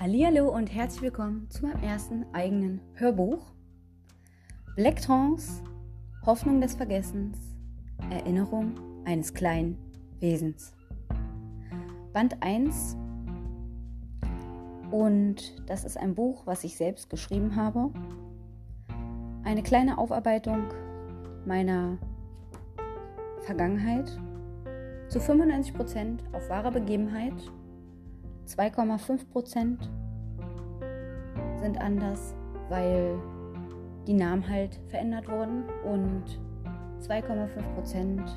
Hallihallo und herzlich willkommen zu meinem ersten eigenen Hörbuch. Black Trance, Hoffnung des Vergessens, Erinnerung eines kleinen Wesens. Band 1 und das ist ein Buch, was ich selbst geschrieben habe. Eine kleine Aufarbeitung meiner Vergangenheit zu 95% auf wahrer Begebenheit 2,5 Prozent sind anders, weil die Namen halt verändert wurden und 2,5 Prozent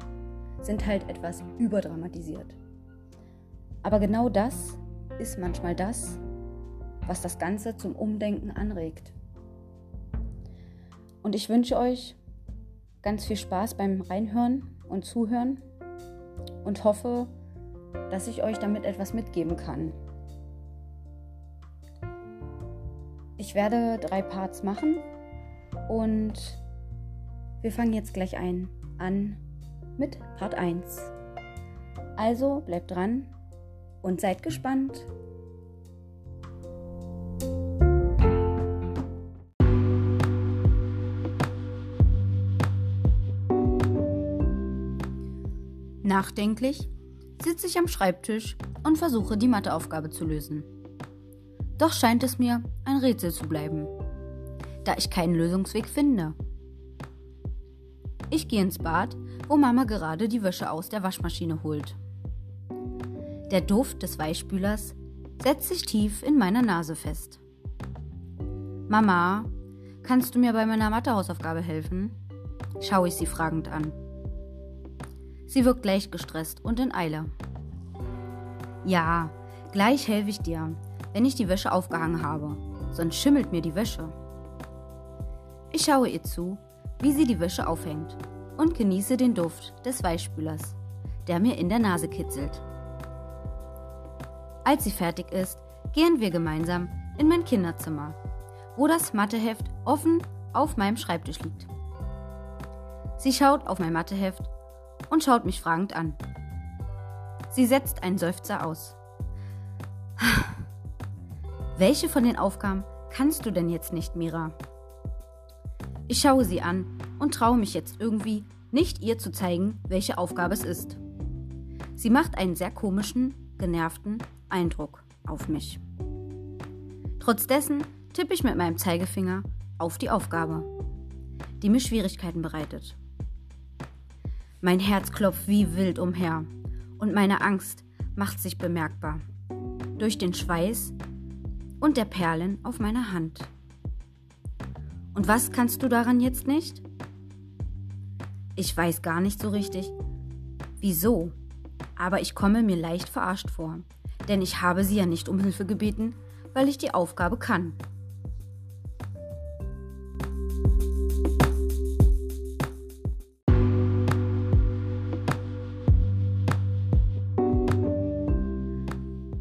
sind halt etwas überdramatisiert. Aber genau das ist manchmal das, was das Ganze zum Umdenken anregt. Und ich wünsche euch ganz viel Spaß beim Reinhören und Zuhören und hoffe, dass ich euch damit etwas mitgeben kann. Ich werde drei Parts machen und wir fangen jetzt gleich ein an mit Part 1. Also bleibt dran und seid gespannt. Nachdenklich sitze ich am Schreibtisch und versuche die Matheaufgabe zu lösen. Doch scheint es mir ein Rätsel zu bleiben, da ich keinen Lösungsweg finde. Ich gehe ins Bad, wo Mama gerade die Wäsche aus der Waschmaschine holt. Der Duft des Weichspülers setzt sich tief in meiner Nase fest. Mama, kannst du mir bei meiner Mathehausaufgabe helfen? schaue ich sie fragend an. Sie wirkt leicht gestresst und in Eile. Ja, gleich helfe ich dir, wenn ich die Wäsche aufgehangen habe, sonst schimmelt mir die Wäsche. Ich schaue ihr zu, wie sie die Wäsche aufhängt und genieße den Duft des Weichspülers, der mir in der Nase kitzelt. Als sie fertig ist, gehen wir gemeinsam in mein Kinderzimmer, wo das Matheheft offen auf meinem Schreibtisch liegt. Sie schaut auf mein Matheheft und schaut mich fragend an. Sie setzt einen Seufzer aus. Welche von den Aufgaben kannst du denn jetzt nicht, Mira? Ich schaue sie an und traue mich jetzt irgendwie nicht ihr zu zeigen, welche Aufgabe es ist. Sie macht einen sehr komischen, genervten Eindruck auf mich. Trotz tippe ich mit meinem Zeigefinger auf die Aufgabe, die mir Schwierigkeiten bereitet. Mein Herz klopft wie wild umher und meine Angst macht sich bemerkbar. Durch den Schweiß und der Perlen auf meiner Hand. Und was kannst du daran jetzt nicht? Ich weiß gar nicht so richtig, wieso, aber ich komme mir leicht verarscht vor, denn ich habe sie ja nicht um Hilfe gebeten, weil ich die Aufgabe kann.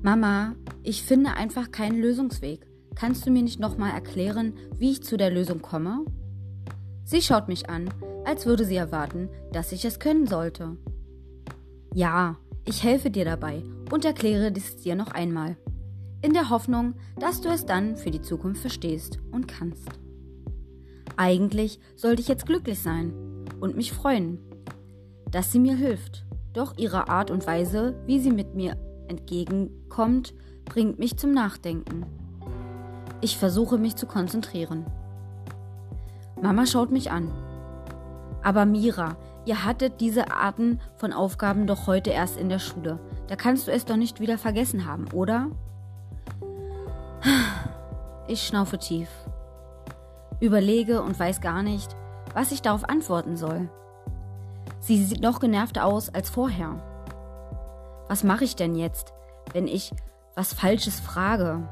Mama, ich finde einfach keinen Lösungsweg. Kannst du mir nicht nochmal erklären, wie ich zu der Lösung komme? Sie schaut mich an, als würde sie erwarten, dass ich es können sollte. Ja, ich helfe dir dabei und erkläre dies dir noch einmal. In der Hoffnung, dass du es dann für die Zukunft verstehst und kannst. Eigentlich sollte ich jetzt glücklich sein und mich freuen, dass sie mir hilft. Doch ihre Art und Weise, wie sie mit mir entgegenkommt, bringt mich zum Nachdenken. Ich versuche mich zu konzentrieren. Mama schaut mich an. Aber Mira, ihr hattet diese Arten von Aufgaben doch heute erst in der Schule. Da kannst du es doch nicht wieder vergessen haben, oder? Ich schnaufe tief. Überlege und weiß gar nicht, was ich darauf antworten soll. Sie sieht noch genervter aus als vorher. Was mache ich denn jetzt, wenn ich was Falsches frage?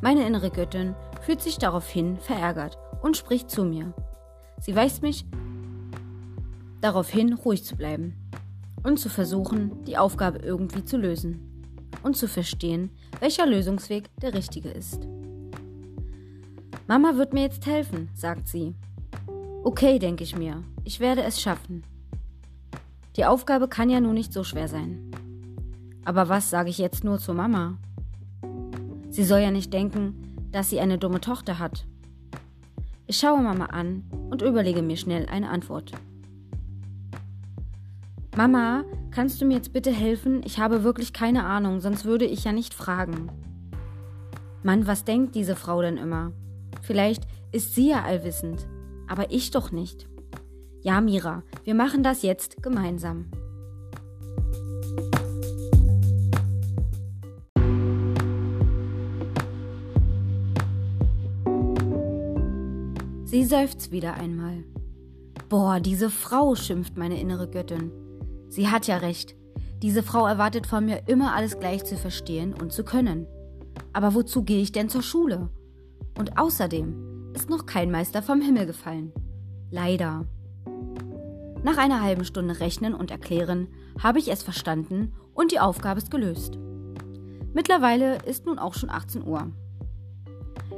Meine innere Göttin fühlt sich daraufhin verärgert und spricht zu mir. Sie weist mich darauf hin, ruhig zu bleiben und zu versuchen, die Aufgabe irgendwie zu lösen und zu verstehen, welcher Lösungsweg der richtige ist. Mama wird mir jetzt helfen, sagt sie. Okay, denke ich mir, ich werde es schaffen. Die Aufgabe kann ja nun nicht so schwer sein. Aber was sage ich jetzt nur zur Mama? Sie soll ja nicht denken, dass sie eine dumme Tochter hat. Ich schaue Mama an und überlege mir schnell eine Antwort. Mama, kannst du mir jetzt bitte helfen? Ich habe wirklich keine Ahnung, sonst würde ich ja nicht fragen. Mann, was denkt diese Frau denn immer? Vielleicht ist sie ja allwissend, aber ich doch nicht. Ja, Mira, wir machen das jetzt gemeinsam. Sie seufzt wieder einmal. Boah, diese Frau, schimpft meine innere Göttin. Sie hat ja recht. Diese Frau erwartet von mir immer alles gleich zu verstehen und zu können. Aber wozu gehe ich denn zur Schule? Und außerdem ist noch kein Meister vom Himmel gefallen. Leider. Nach einer halben Stunde Rechnen und Erklären habe ich es verstanden und die Aufgabe ist gelöst. Mittlerweile ist nun auch schon 18 Uhr.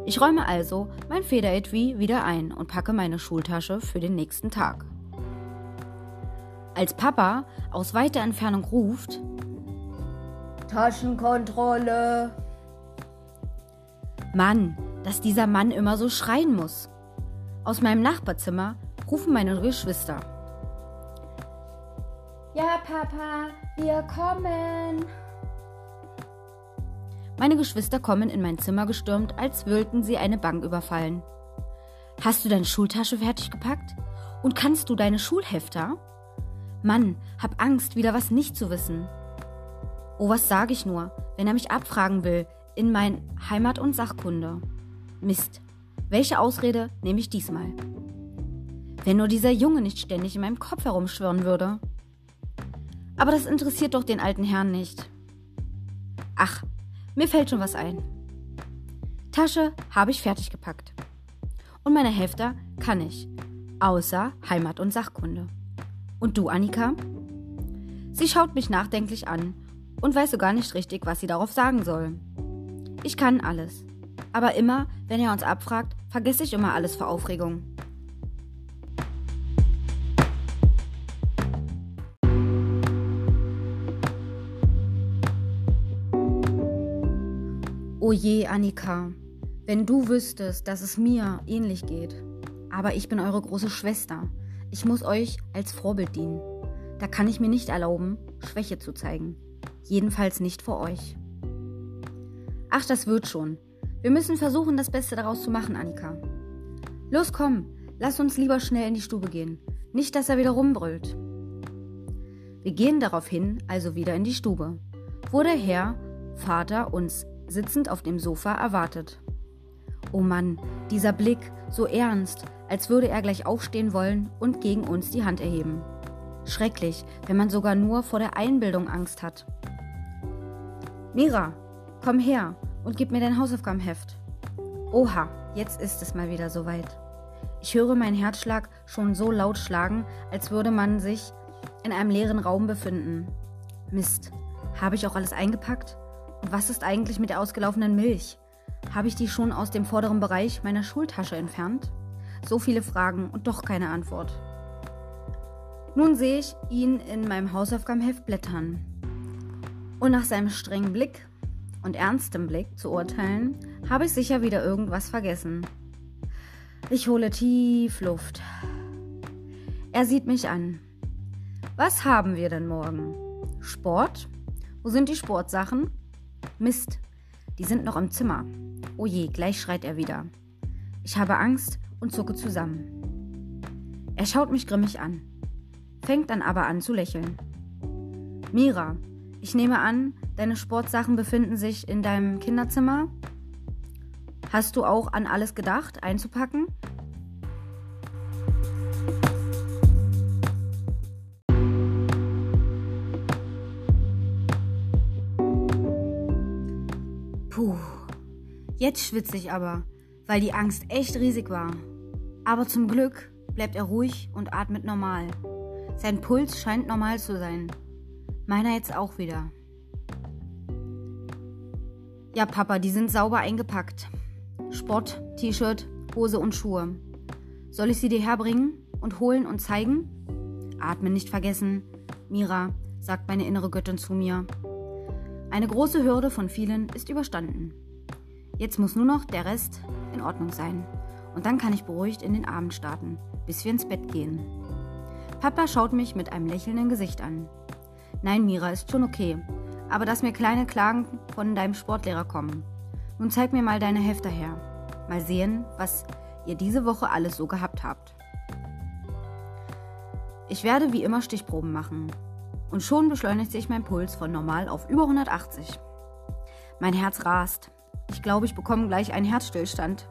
Ich räume also mein Federetui wieder ein und packe meine Schultasche für den nächsten Tag. Als Papa aus weiter Entfernung ruft, Taschenkontrolle. Mann, dass dieser Mann immer so schreien muss. Aus meinem Nachbarzimmer rufen meine Geschwister. Ja, Papa, wir kommen. Meine Geschwister kommen in mein Zimmer gestürmt, als würden sie eine Bank überfallen. Hast du deine Schultasche fertig gepackt? Und kannst du deine Schulhefter? Mann, hab Angst, wieder was nicht zu wissen. Oh, was sage ich nur, wenn er mich abfragen will in mein Heimat- und Sachkunde? Mist. Welche Ausrede nehme ich diesmal? Wenn nur dieser Junge nicht ständig in meinem Kopf herumschwirren würde. Aber das interessiert doch den alten Herrn nicht. Ach, mir fällt schon was ein. Tasche habe ich fertig gepackt. Und meine Hefter kann ich, außer Heimat- und Sachkunde. Und du, Annika? Sie schaut mich nachdenklich an und weiß so gar nicht richtig, was sie darauf sagen soll. Ich kann alles. Aber immer, wenn er uns abfragt, vergesse ich immer alles vor Aufregung. Oh je, Annika, wenn du wüsstest, dass es mir ähnlich geht. Aber ich bin eure große Schwester. Ich muss euch als Vorbild dienen. Da kann ich mir nicht erlauben, Schwäche zu zeigen. Jedenfalls nicht vor euch. Ach, das wird schon. Wir müssen versuchen, das Beste daraus zu machen, Annika. Los, komm, lass uns lieber schnell in die Stube gehen. Nicht, dass er wieder rumbrüllt. Wir gehen daraufhin also wieder in die Stube, wo der Herr, Vater, uns sitzend auf dem Sofa erwartet. Oh Mann, dieser Blick, so ernst, als würde er gleich aufstehen wollen und gegen uns die Hand erheben. Schrecklich, wenn man sogar nur vor der Einbildung Angst hat. Mira, komm her und gib mir dein Hausaufgabenheft. Oha, jetzt ist es mal wieder soweit. Ich höre meinen Herzschlag schon so laut schlagen, als würde man sich in einem leeren Raum befinden. Mist, habe ich auch alles eingepackt? Was ist eigentlich mit der ausgelaufenen Milch? Habe ich die schon aus dem vorderen Bereich meiner Schultasche entfernt? So viele Fragen und doch keine Antwort. Nun sehe ich ihn in meinem Hausaufgabenheft blättern. Und nach seinem strengen Blick und ernstem Blick zu urteilen, habe ich sicher wieder irgendwas vergessen. Ich hole tief Luft. Er sieht mich an. Was haben wir denn morgen? Sport? Wo sind die Sportsachen? Mist, die sind noch im Zimmer. Oh je, gleich schreit er wieder. Ich habe Angst und zucke zusammen. Er schaut mich grimmig an, fängt dann aber an zu lächeln. Mira, ich nehme an, deine Sportsachen befinden sich in deinem Kinderzimmer? Hast du auch an alles gedacht, einzupacken? Jetzt schwitze ich aber, weil die Angst echt riesig war. Aber zum Glück bleibt er ruhig und atmet normal. Sein Puls scheint normal zu sein. Meiner jetzt auch wieder. Ja, Papa, die sind sauber eingepackt. Sport, T-Shirt, Hose und Schuhe. Soll ich sie dir herbringen und holen und zeigen? Atmen nicht vergessen. Mira, sagt meine innere Göttin zu mir. Eine große Hürde von vielen ist überstanden. Jetzt muss nur noch der Rest in Ordnung sein. Und dann kann ich beruhigt in den Abend starten, bis wir ins Bett gehen. Papa schaut mich mit einem lächelnden Gesicht an. Nein, Mira, ist schon okay. Aber dass mir kleine Klagen von deinem Sportlehrer kommen. Nun zeig mir mal deine Hefter her. Mal sehen, was ihr diese Woche alles so gehabt habt. Ich werde wie immer Stichproben machen. Und schon beschleunigt sich mein Puls von normal auf über 180. Mein Herz rast. Ich glaube, ich bekomme gleich einen Herzstillstand.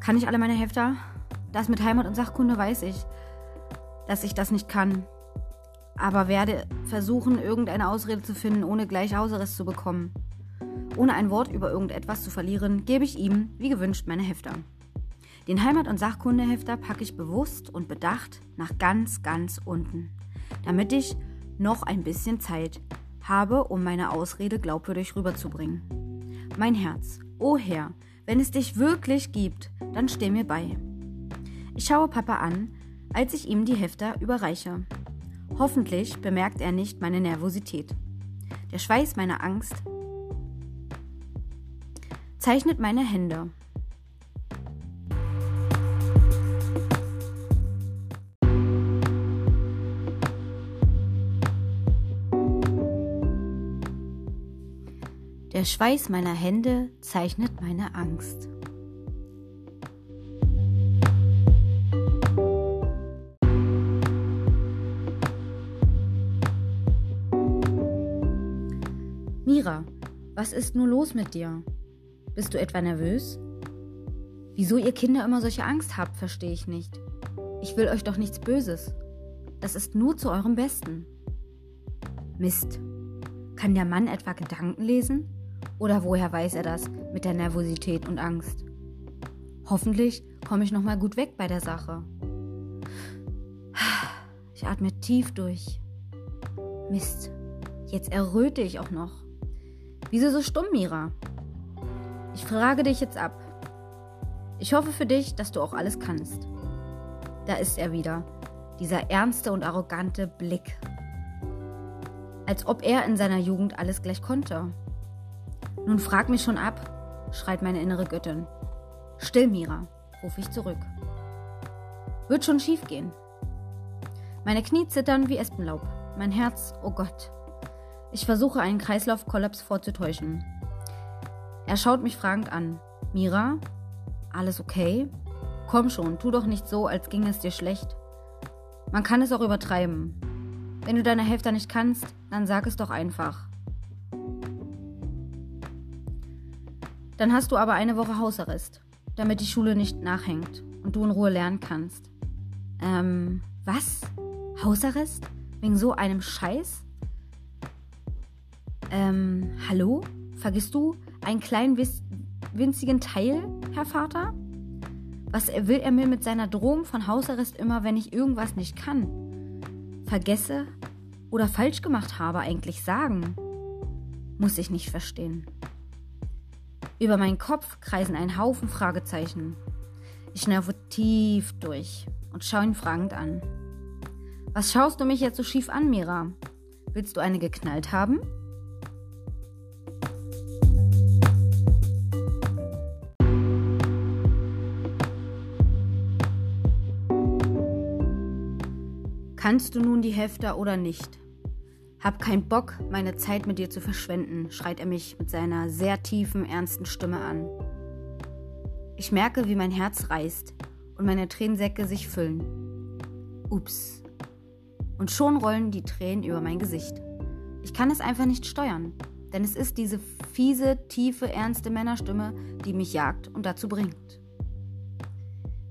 Kann ich alle meine Hefter? Das mit Heimat und Sachkunde weiß ich, dass ich das nicht kann. Aber werde versuchen, irgendeine Ausrede zu finden, ohne gleich Hausarrest zu bekommen. Ohne ein Wort über irgendetwas zu verlieren, gebe ich ihm, wie gewünscht, meine Hefter. Den Heimat- und Sachkundehefter packe ich bewusst und bedacht nach ganz, ganz unten, damit ich noch ein bisschen Zeit habe, um meine Ausrede glaubwürdig rüberzubringen. Mein Herz, o oh Herr, wenn es dich wirklich gibt, dann steh mir bei. Ich schaue Papa an, als ich ihm die Hefter überreiche. Hoffentlich bemerkt er nicht meine Nervosität. Der Schweiß meiner Angst zeichnet meine Hände. Der Schweiß meiner Hände zeichnet meine Angst. Mira, was ist nur los mit dir? Bist du etwa nervös? Wieso ihr Kinder immer solche Angst habt, verstehe ich nicht. Ich will euch doch nichts Böses. Das ist nur zu eurem Besten. Mist. Kann der Mann etwa Gedanken lesen? Oder woher weiß er das mit der Nervosität und Angst? Hoffentlich komme ich nochmal gut weg bei der Sache. Ich atme tief durch. Mist, jetzt erröte ich auch noch. Wieso so stumm, Mira? Ich frage dich jetzt ab. Ich hoffe für dich, dass du auch alles kannst. Da ist er wieder, dieser ernste und arrogante Blick. Als ob er in seiner Jugend alles gleich konnte. Nun frag mich schon ab, schreit meine innere Göttin. Still, Mira, rufe ich zurück. Wird schon schief gehen. Meine Knie zittern wie Espenlaub. Mein Herz, oh Gott. Ich versuche einen Kreislaufkollaps vorzutäuschen. Er schaut mich fragend an. Mira, alles okay? Komm schon, tu doch nicht so, als ginge es dir schlecht. Man kann es auch übertreiben. Wenn du deine Hälfte nicht kannst, dann sag es doch einfach. Dann hast du aber eine Woche Hausarrest, damit die Schule nicht nachhängt und du in Ruhe lernen kannst. Ähm, was? Hausarrest? Wegen so einem Scheiß? Ähm, hallo? Vergisst du einen kleinen winzigen Teil, Herr Vater? Was will er mir mit seiner Drohung von Hausarrest immer, wenn ich irgendwas nicht kann? Vergesse oder falsch gemacht habe, eigentlich sagen? Muss ich nicht verstehen. Über meinen Kopf kreisen ein Haufen Fragezeichen. Ich schnaufe tief durch und schaue ihn fragend an. Was schaust du mich jetzt so schief an, Mira? Willst du eine geknallt haben? Kannst du nun die Hefter oder nicht? Hab keinen Bock, meine Zeit mit dir zu verschwenden, schreit er mich mit seiner sehr tiefen, ernsten Stimme an. Ich merke, wie mein Herz reißt und meine Tränensäcke sich füllen. Ups. Und schon rollen die Tränen über mein Gesicht. Ich kann es einfach nicht steuern, denn es ist diese fiese, tiefe, ernste Männerstimme, die mich jagt und dazu bringt.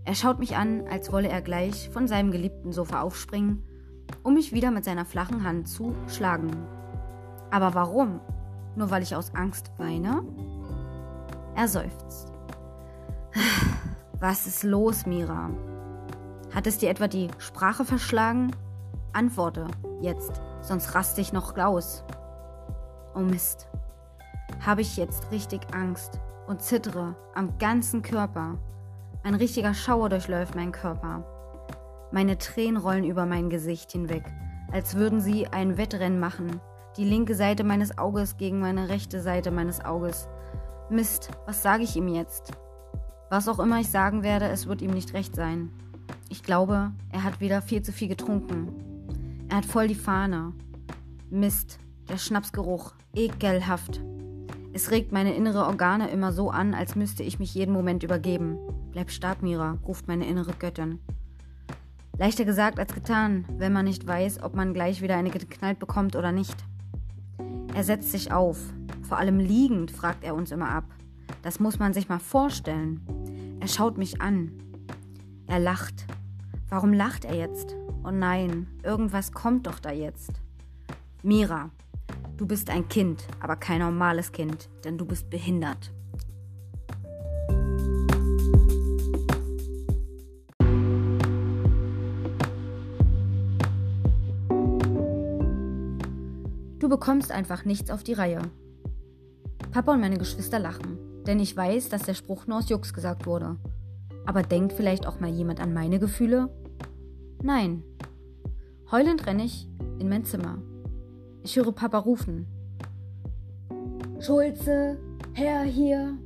Er schaut mich an, als wolle er gleich von seinem geliebten Sofa aufspringen, um mich wieder mit seiner flachen Hand zu schlagen. Aber warum? Nur weil ich aus Angst weine? Er seufzt. Was ist los, Mira? Hat es dir etwa die Sprache verschlagen? Antworte jetzt, sonst raste ich noch aus. Oh Mist. Habe ich jetzt richtig Angst und zittere am ganzen Körper. Ein richtiger Schauer durchläuft meinen Körper. Meine Tränen rollen über mein Gesicht hinweg, als würden sie ein Wettrennen machen, Die linke Seite meines Auges gegen meine rechte Seite meines Auges. Mist, was sage ich ihm jetzt? Was auch immer ich sagen werde, es wird ihm nicht recht sein. Ich glaube, er hat wieder viel zu viel getrunken. Er hat voll die Fahne. Mist, der Schnapsgeruch, ekelhaft. Es regt meine innere Organe immer so an, als müsste ich mich jeden Moment übergeben. Bleib stark, Mira, ruft meine innere Göttin. Leichter gesagt als getan, wenn man nicht weiß, ob man gleich wieder eine geknallt bekommt oder nicht. Er setzt sich auf. Vor allem liegend fragt er uns immer ab. Das muss man sich mal vorstellen. Er schaut mich an. Er lacht. Warum lacht er jetzt? Oh nein, irgendwas kommt doch da jetzt. Mira, du bist ein Kind, aber kein normales Kind, denn du bist behindert. Du bekommst einfach nichts auf die Reihe. Papa und meine Geschwister lachen, denn ich weiß, dass der Spruch nur aus Jux gesagt wurde. Aber denkt vielleicht auch mal jemand an meine Gefühle? Nein. Heulend renne ich in mein Zimmer. Ich höre Papa rufen. Schulze, Herr hier.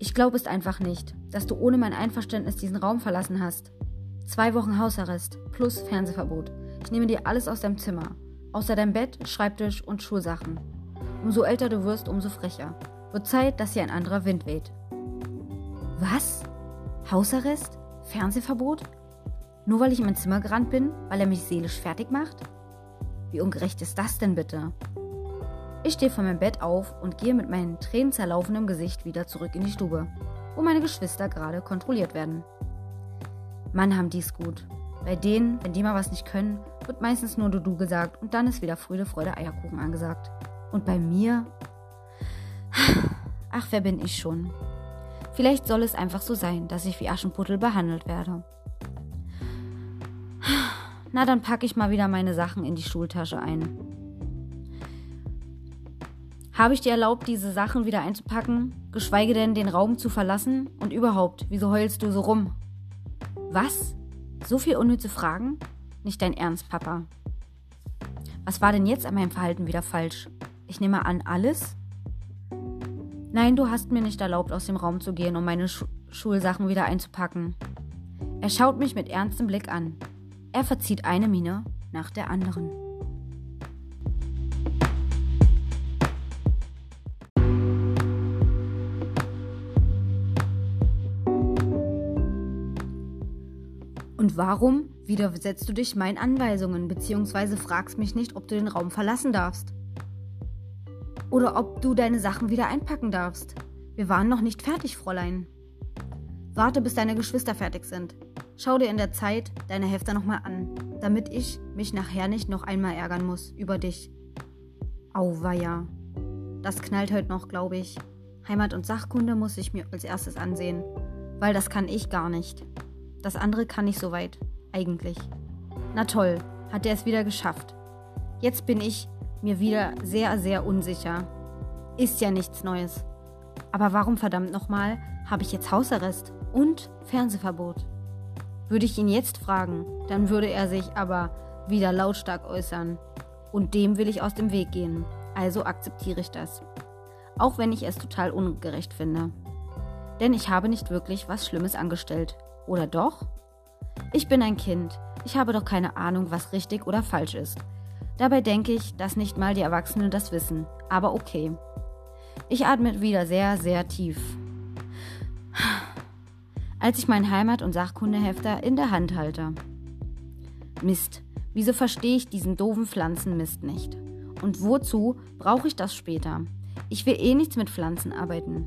Ich glaube es einfach nicht, dass du ohne mein Einverständnis diesen Raum verlassen hast. Zwei Wochen Hausarrest plus Fernsehverbot. Ich nehme dir alles aus deinem Zimmer. Außer deinem Bett, Schreibtisch und Schulsachen. Umso älter du wirst, umso frecher. Wird Zeit, dass hier ein anderer Wind weht. Was? Hausarrest? Fernsehverbot? Nur weil ich in mein Zimmer gerannt bin, weil er mich seelisch fertig macht? Wie ungerecht ist das denn bitte? Ich stehe von meinem Bett auf und gehe mit meinem tränenzerlaufendem Gesicht wieder zurück in die Stube, wo meine Geschwister gerade kontrolliert werden. Mann, haben die's gut. Bei denen, wenn die mal was nicht können, wird meistens nur du gesagt und dann ist wieder Früde, Freude, Eierkuchen angesagt. Und bei mir? Ach, wer bin ich schon? Vielleicht soll es einfach so sein, dass ich wie Aschenputtel behandelt werde. Na, dann packe ich mal wieder meine Sachen in die Schultasche ein. Habe ich dir erlaubt, diese Sachen wieder einzupacken, geschweige denn den Raum zu verlassen? Und überhaupt, wieso heulst du so rum? Was? So viel unnütze Fragen? Nicht dein Ernst, Papa. Was war denn jetzt an meinem Verhalten wieder falsch? Ich nehme an, alles? Nein, du hast mir nicht erlaubt, aus dem Raum zu gehen, um meine Sch Schulsachen wieder einzupacken. Er schaut mich mit ernstem Blick an. Er verzieht eine Miene nach der anderen. Und warum widersetzt du dich meinen Anweisungen bzw. fragst mich nicht, ob du den Raum verlassen darfst? Oder ob du deine Sachen wieder einpacken darfst? Wir waren noch nicht fertig, Fräulein. Warte, bis deine Geschwister fertig sind. Schau dir in der Zeit deine Hefter nochmal an, damit ich mich nachher nicht noch einmal ärgern muss über dich. Auweia. Das knallt heute noch, glaube ich. Heimat und Sachkunde muss ich mir als erstes ansehen, weil das kann ich gar nicht. Das andere kann ich soweit, eigentlich. Na toll, hat er es wieder geschafft. Jetzt bin ich mir wieder sehr, sehr unsicher. Ist ja nichts Neues. Aber warum verdammt nochmal habe ich jetzt Hausarrest und Fernsehverbot? Würde ich ihn jetzt fragen, dann würde er sich aber wieder lautstark äußern. Und dem will ich aus dem Weg gehen. Also akzeptiere ich das. Auch wenn ich es total ungerecht finde. Denn ich habe nicht wirklich was Schlimmes angestellt. Oder doch? Ich bin ein Kind. Ich habe doch keine Ahnung, was richtig oder falsch ist. Dabei denke ich, dass nicht mal die Erwachsenen das wissen. Aber okay. Ich atme wieder sehr, sehr tief als ich mein Heimat- und Sachkundehefter in der Hand halte. Mist, wieso verstehe ich diesen doofen Pflanzenmist nicht? Und wozu brauche ich das später? Ich will eh nichts mit Pflanzen arbeiten.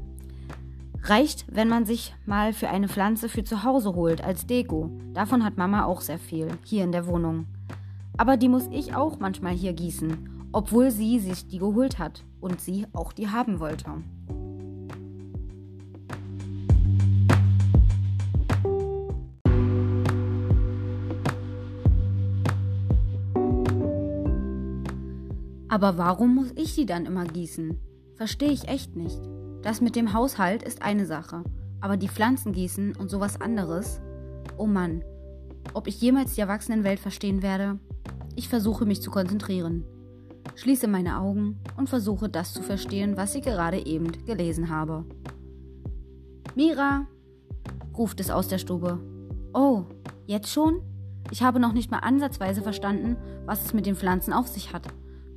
Reicht, wenn man sich mal für eine Pflanze für zu Hause holt als Deko. Davon hat Mama auch sehr viel, hier in der Wohnung. Aber die muss ich auch manchmal hier gießen, obwohl sie sich die geholt hat und sie auch die haben wollte. Aber warum muss ich die dann immer gießen? Verstehe ich echt nicht. Das mit dem Haushalt ist eine Sache, aber die Pflanzen gießen und sowas anderes? Oh Mann, ob ich jemals die Erwachsenenwelt verstehen werde? Ich versuche mich zu konzentrieren. schließe meine Augen und versuche das zu verstehen, was ich gerade eben gelesen habe. Mira, ruft es aus der Stube. Oh, jetzt schon? Ich habe noch nicht mal ansatzweise verstanden, was es mit den Pflanzen auf sich hat.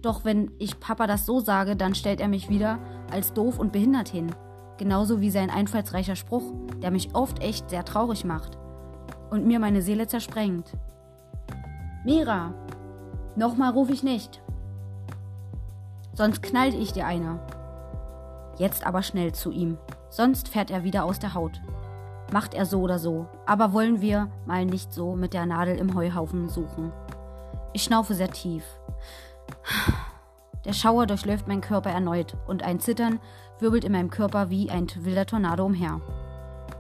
Doch wenn ich Papa das so sage, dann stellt er mich wieder als doof und behindert hin. Genauso wie sein einfallsreicher Spruch, der mich oft echt sehr traurig macht und mir meine Seele zersprengt. Mira, nochmal rufe ich nicht. Sonst knallt ich dir eine. Jetzt aber schnell zu ihm, sonst fährt er wieder aus der Haut. Macht er so oder so, aber wollen wir mal nicht so mit der Nadel im Heuhaufen suchen. Ich schnaufe sehr tief. Der Schauer durchläuft meinen Körper erneut und ein Zittern wirbelt in meinem Körper wie ein wilder Tornado umher.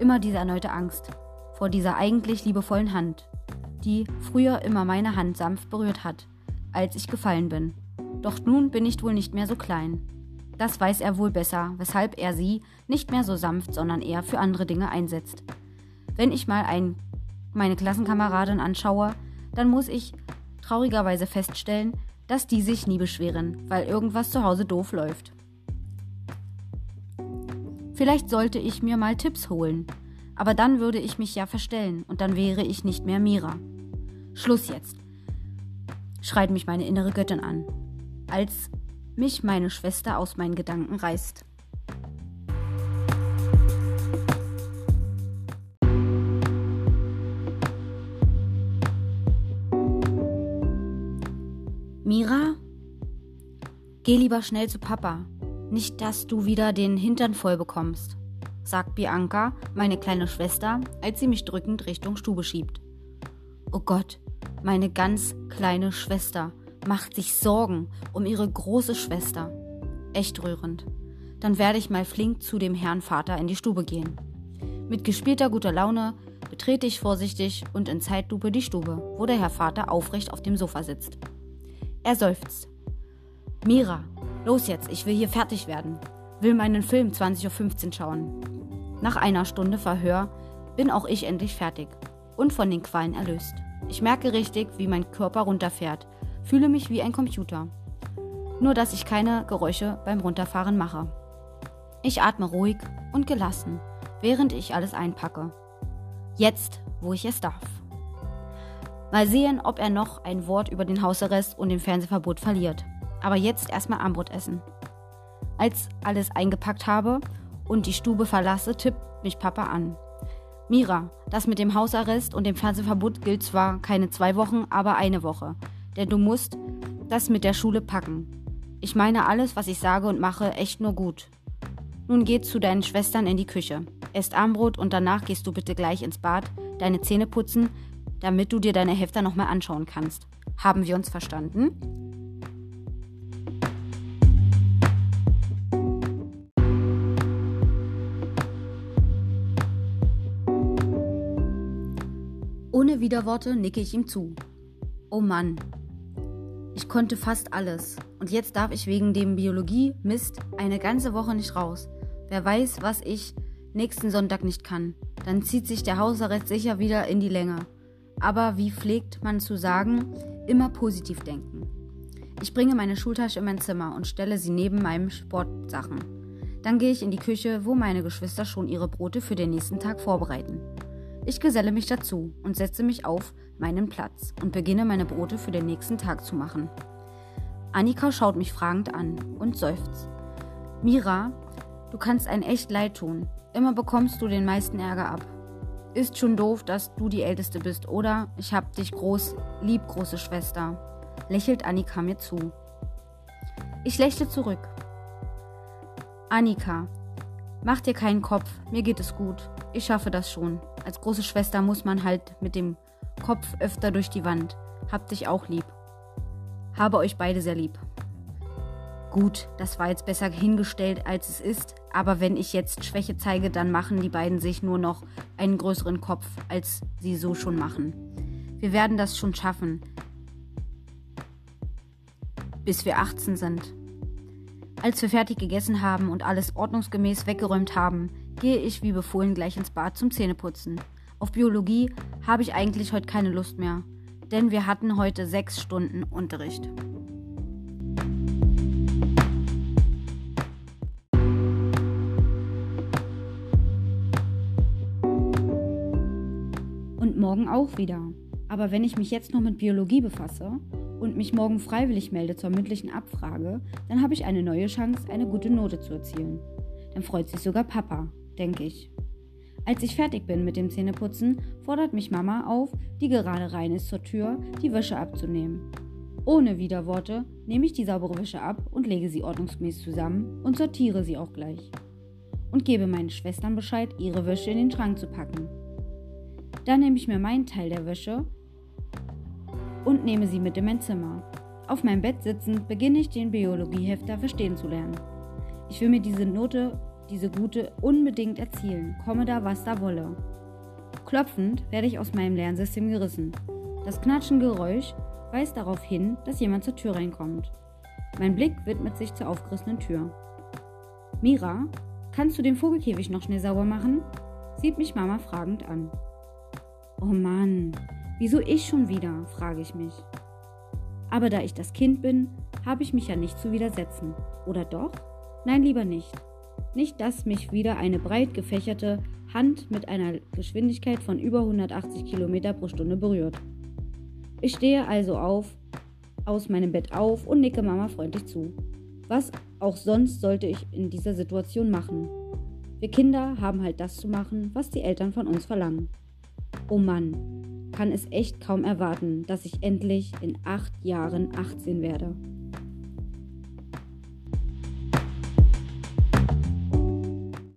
Immer diese erneute Angst vor dieser eigentlich liebevollen Hand, die früher immer meine Hand sanft berührt hat, als ich gefallen bin. Doch nun bin ich wohl nicht mehr so klein. Das weiß er wohl besser, weshalb er sie nicht mehr so sanft, sondern eher für andere Dinge einsetzt. Wenn ich mal ein, meine Klassenkameradin anschaue, dann muss ich traurigerweise feststellen, dass die sich nie beschweren, weil irgendwas zu Hause doof läuft. Vielleicht sollte ich mir mal Tipps holen, aber dann würde ich mich ja verstellen und dann wäre ich nicht mehr Mira. Schluss jetzt, schreit mich meine innere Göttin an, als mich meine Schwester aus meinen Gedanken reißt. Mira? Geh lieber schnell zu Papa. Nicht, dass du wieder den Hintern voll bekommst, sagt Bianca, meine kleine Schwester, als sie mich drückend Richtung Stube schiebt. Oh Gott, meine ganz kleine Schwester macht sich Sorgen um ihre große Schwester. Echt rührend. Dann werde ich mal flink zu dem Herrn Vater in die Stube gehen. Mit gespielter guter Laune betrete ich vorsichtig und in Zeitlupe die Stube, wo der Herr Vater aufrecht auf dem Sofa sitzt. Er seufzt. Mira, los jetzt, ich will hier fertig werden. Will meinen Film 20.15 Uhr schauen. Nach einer Stunde Verhör bin auch ich endlich fertig und von den Qualen erlöst. Ich merke richtig, wie mein Körper runterfährt, fühle mich wie ein Computer. Nur dass ich keine Geräusche beim Runterfahren mache. Ich atme ruhig und gelassen, während ich alles einpacke. Jetzt, wo ich es darf. Mal sehen, ob er noch ein Wort über den Hausarrest und den Fernsehverbot verliert. Aber jetzt erstmal Armbrot essen. Als alles eingepackt habe und die Stube verlasse, tippt mich Papa an. Mira, das mit dem Hausarrest und dem Fernsehverbot gilt zwar keine zwei Wochen, aber eine Woche. Denn du musst das mit der Schule packen. Ich meine alles, was ich sage und mache, echt nur gut. Nun geh zu deinen Schwestern in die Küche. Esst Armbrot und danach gehst du bitte gleich ins Bad, deine Zähne putzen, damit du dir deine Hefter nochmal anschauen kannst. Haben wir uns verstanden? Ohne Widerworte nicke ich ihm zu. Oh Mann. Ich konnte fast alles. Und jetzt darf ich wegen dem Biologie-Mist eine ganze Woche nicht raus. Wer weiß, was ich nächsten Sonntag nicht kann. Dann zieht sich der Hausarrest sicher wieder in die Länge aber wie pflegt man zu sagen, immer positiv denken. Ich bringe meine Schultasche in mein Zimmer und stelle sie neben meinen Sportsachen. Dann gehe ich in die Küche, wo meine Geschwister schon ihre Brote für den nächsten Tag vorbereiten. Ich geselle mich dazu und setze mich auf meinen Platz und beginne meine Brote für den nächsten Tag zu machen. Annika schaut mich fragend an und seufzt. Mira, du kannst ein echt leid tun. Immer bekommst du den meisten Ärger ab. Ist schon doof, dass du die Älteste bist, oder? Ich hab dich groß, lieb, große Schwester. Lächelt Annika mir zu. Ich lächle zurück. Annika, mach dir keinen Kopf, mir geht es gut. Ich schaffe das schon. Als große Schwester muss man halt mit dem Kopf öfter durch die Wand. Hab dich auch lieb. Habe euch beide sehr lieb. Gut, das war jetzt besser hingestellt, als es ist, aber wenn ich jetzt Schwäche zeige, dann machen die beiden sich nur noch einen größeren Kopf, als sie so schon machen. Wir werden das schon schaffen, bis wir 18 sind. Als wir fertig gegessen haben und alles ordnungsgemäß weggeräumt haben, gehe ich wie befohlen gleich ins Bad zum Zähneputzen. Auf Biologie habe ich eigentlich heute keine Lust mehr, denn wir hatten heute sechs Stunden Unterricht. Morgen auch wieder. Aber wenn ich mich jetzt noch mit Biologie befasse und mich morgen freiwillig melde zur mündlichen Abfrage, dann habe ich eine neue Chance, eine gute Note zu erzielen. Dann freut sich sogar Papa, denke ich. Als ich fertig bin mit dem Zähneputzen, fordert mich Mama auf, die gerade rein ist zur Tür, die Wäsche abzunehmen. Ohne Widerworte nehme ich die saubere Wäsche ab und lege sie ordnungsgemäß zusammen und sortiere sie auch gleich. Und gebe meinen Schwestern Bescheid, ihre Wäsche in den Schrank zu packen. Dann nehme ich mir meinen Teil der Wäsche und nehme sie mit in mein Zimmer. Auf meinem Bett sitzend beginne ich den Biologiehefter verstehen zu lernen. Ich will mir diese Note, diese gute, unbedingt erzielen, komme da, was da wolle. Klopfend werde ich aus meinem Lernsystem gerissen. Das Knatschengeräusch weist darauf hin, dass jemand zur Tür reinkommt. Mein Blick widmet sich zur aufgerissenen Tür. Mira, kannst du den Vogelkäfig noch schnell sauber machen? sieht mich Mama fragend an. Oh Mann, wieso ich schon wieder? frage ich mich. Aber da ich das Kind bin, habe ich mich ja nicht zu widersetzen. Oder doch? Nein, lieber nicht. Nicht, dass mich wieder eine breit gefächerte Hand mit einer Geschwindigkeit von über 180 km pro Stunde berührt. Ich stehe also auf, aus meinem Bett auf und nicke Mama freundlich zu. Was auch sonst sollte ich in dieser Situation machen? Wir Kinder haben halt das zu machen, was die Eltern von uns verlangen. Oh Mann, kann es echt kaum erwarten, dass ich endlich in acht Jahren 18 werde.